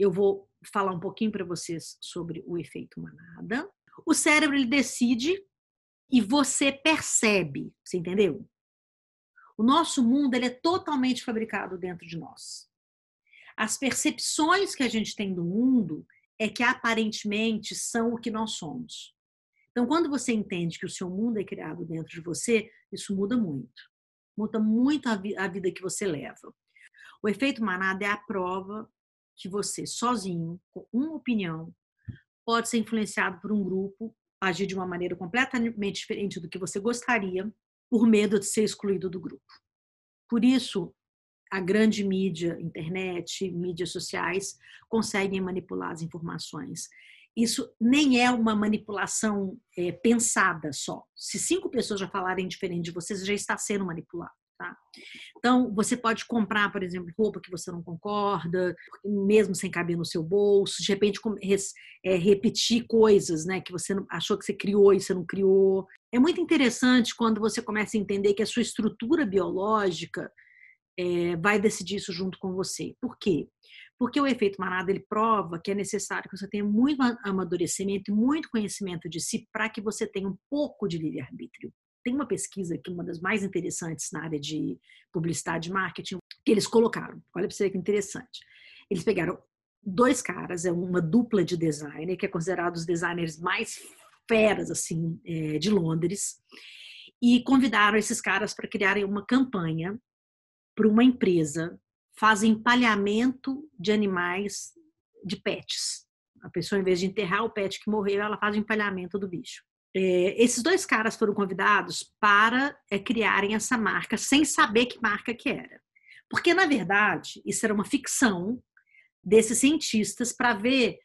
eu vou falar um pouquinho para vocês sobre o efeito manada. O cérebro ele decide e você percebe, você entendeu? O nosso mundo ele é totalmente fabricado dentro de nós. As percepções que a gente tem do mundo é que aparentemente são o que nós somos. Então, quando você entende que o seu mundo é criado dentro de você, isso muda muito. Muda muito a, vi a vida que você leva. O efeito manada é a prova que você, sozinho, com uma opinião, pode ser influenciado por um grupo, agir de uma maneira completamente diferente do que você gostaria, por medo de ser excluído do grupo. Por isso, a grande mídia, internet, mídias sociais, conseguem manipular as informações. Isso nem é uma manipulação é, pensada só. Se cinco pessoas já falarem diferente de você, você já está sendo manipulado. Tá? Então, você pode comprar, por exemplo, roupa que você não concorda, mesmo sem caber no seu bolso, de repente é, repetir coisas né, que você achou que você criou e você não criou. É muito interessante quando você começa a entender que a sua estrutura biológica é, vai decidir isso junto com você. Por quê? Porque o efeito manada ele prova que é necessário que você tenha muito amadurecimento e muito conhecimento de si para que você tenha um pouco de livre-arbítrio tem uma pesquisa que uma das mais interessantes na área de publicidade e marketing que eles colocaram. Olha para você que interessante. Eles pegaram dois caras, é uma dupla de designer, que é considerado os designers mais feras assim é, de Londres, e convidaram esses caras para criarem uma campanha para uma empresa faz empalhamento de animais de pets. A pessoa, em vez de enterrar o pet que morreu, ela faz o empalhamento do bicho. É, esses dois caras foram convidados para é, criarem essa marca sem saber que marca que era. Porque, na verdade, isso era uma ficção desses cientistas para ver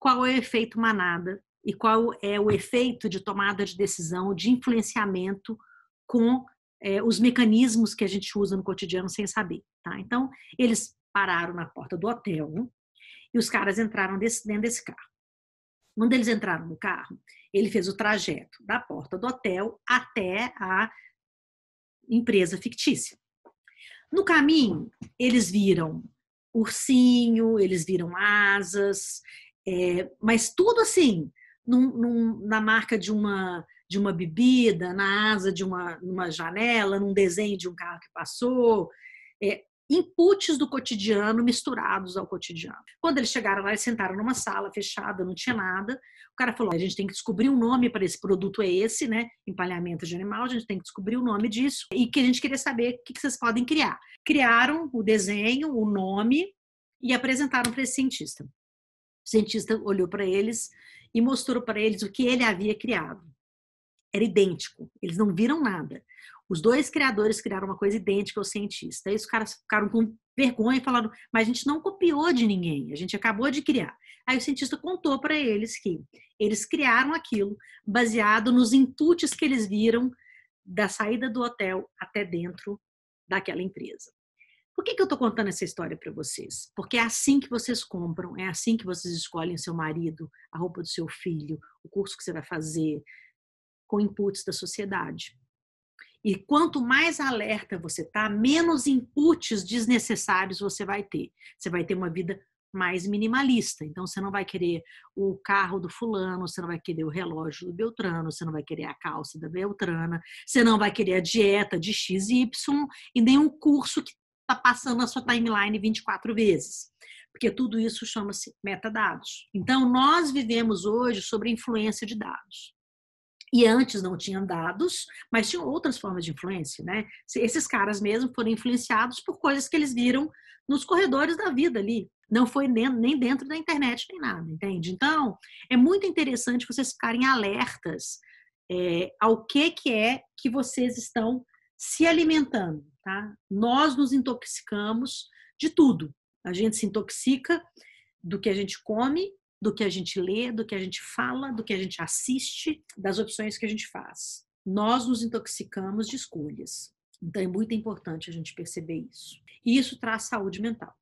qual é o efeito manada e qual é o efeito de tomada de decisão, de influenciamento com é, os mecanismos que a gente usa no cotidiano sem saber. Tá? Então, eles pararam na porta do hotel e os caras entraram desse, dentro desse carro. Quando eles entraram no carro, ele fez o trajeto da porta do hotel até a empresa fictícia. No caminho, eles viram ursinho, eles viram asas, é, mas tudo assim, num, num, na marca de uma de uma bebida, na asa de uma, uma janela, num desenho de um carro que passou. É, inputs do cotidiano misturados ao cotidiano. Quando eles chegaram lá, eles sentaram numa sala fechada, não tinha nada. O cara falou: a gente tem que descobrir um nome para esse produto, é esse, né? Empalhamento de animal, a gente tem que descobrir o nome disso. E que a gente queria saber o que vocês podem criar. Criaram o desenho, o nome e apresentaram para esse cientista. O cientista olhou para eles e mostrou para eles o que ele havia criado. Era idêntico, eles não viram nada. Os dois criadores criaram uma coisa idêntica ao cientista. Aí os caras ficaram com vergonha e falaram: mas a gente não copiou de ninguém, a gente acabou de criar. Aí o cientista contou para eles que eles criaram aquilo baseado nos inputs que eles viram da saída do hotel até dentro daquela empresa. Por que, que eu estou contando essa história para vocês? Porque é assim que vocês compram, é assim que vocês escolhem seu marido, a roupa do seu filho, o curso que você vai fazer, com inputs da sociedade. E quanto mais alerta você tá, menos inputs desnecessários você vai ter. Você vai ter uma vida mais minimalista. Então você não vai querer o carro do fulano, você não vai querer o relógio do Beltrano, você não vai querer a calça da Beltrana, você não vai querer a dieta de XY e nem um curso que está passando na sua timeline 24 vezes. Porque tudo isso chama-se metadados. Então nós vivemos hoje sobre influência de dados. E antes não tinham dados, mas tinham outras formas de influência, né? Esses caras mesmo foram influenciados por coisas que eles viram nos corredores da vida ali. Não foi nem dentro da internet nem nada, entende? Então, é muito interessante vocês ficarem alertas é, ao que, que é que vocês estão se alimentando, tá? Nós nos intoxicamos de tudo. A gente se intoxica do que a gente come do que a gente lê, do que a gente fala, do que a gente assiste, das opções que a gente faz. Nós nos intoxicamos de escolhas. Então é muito importante a gente perceber isso. E isso traz saúde mental.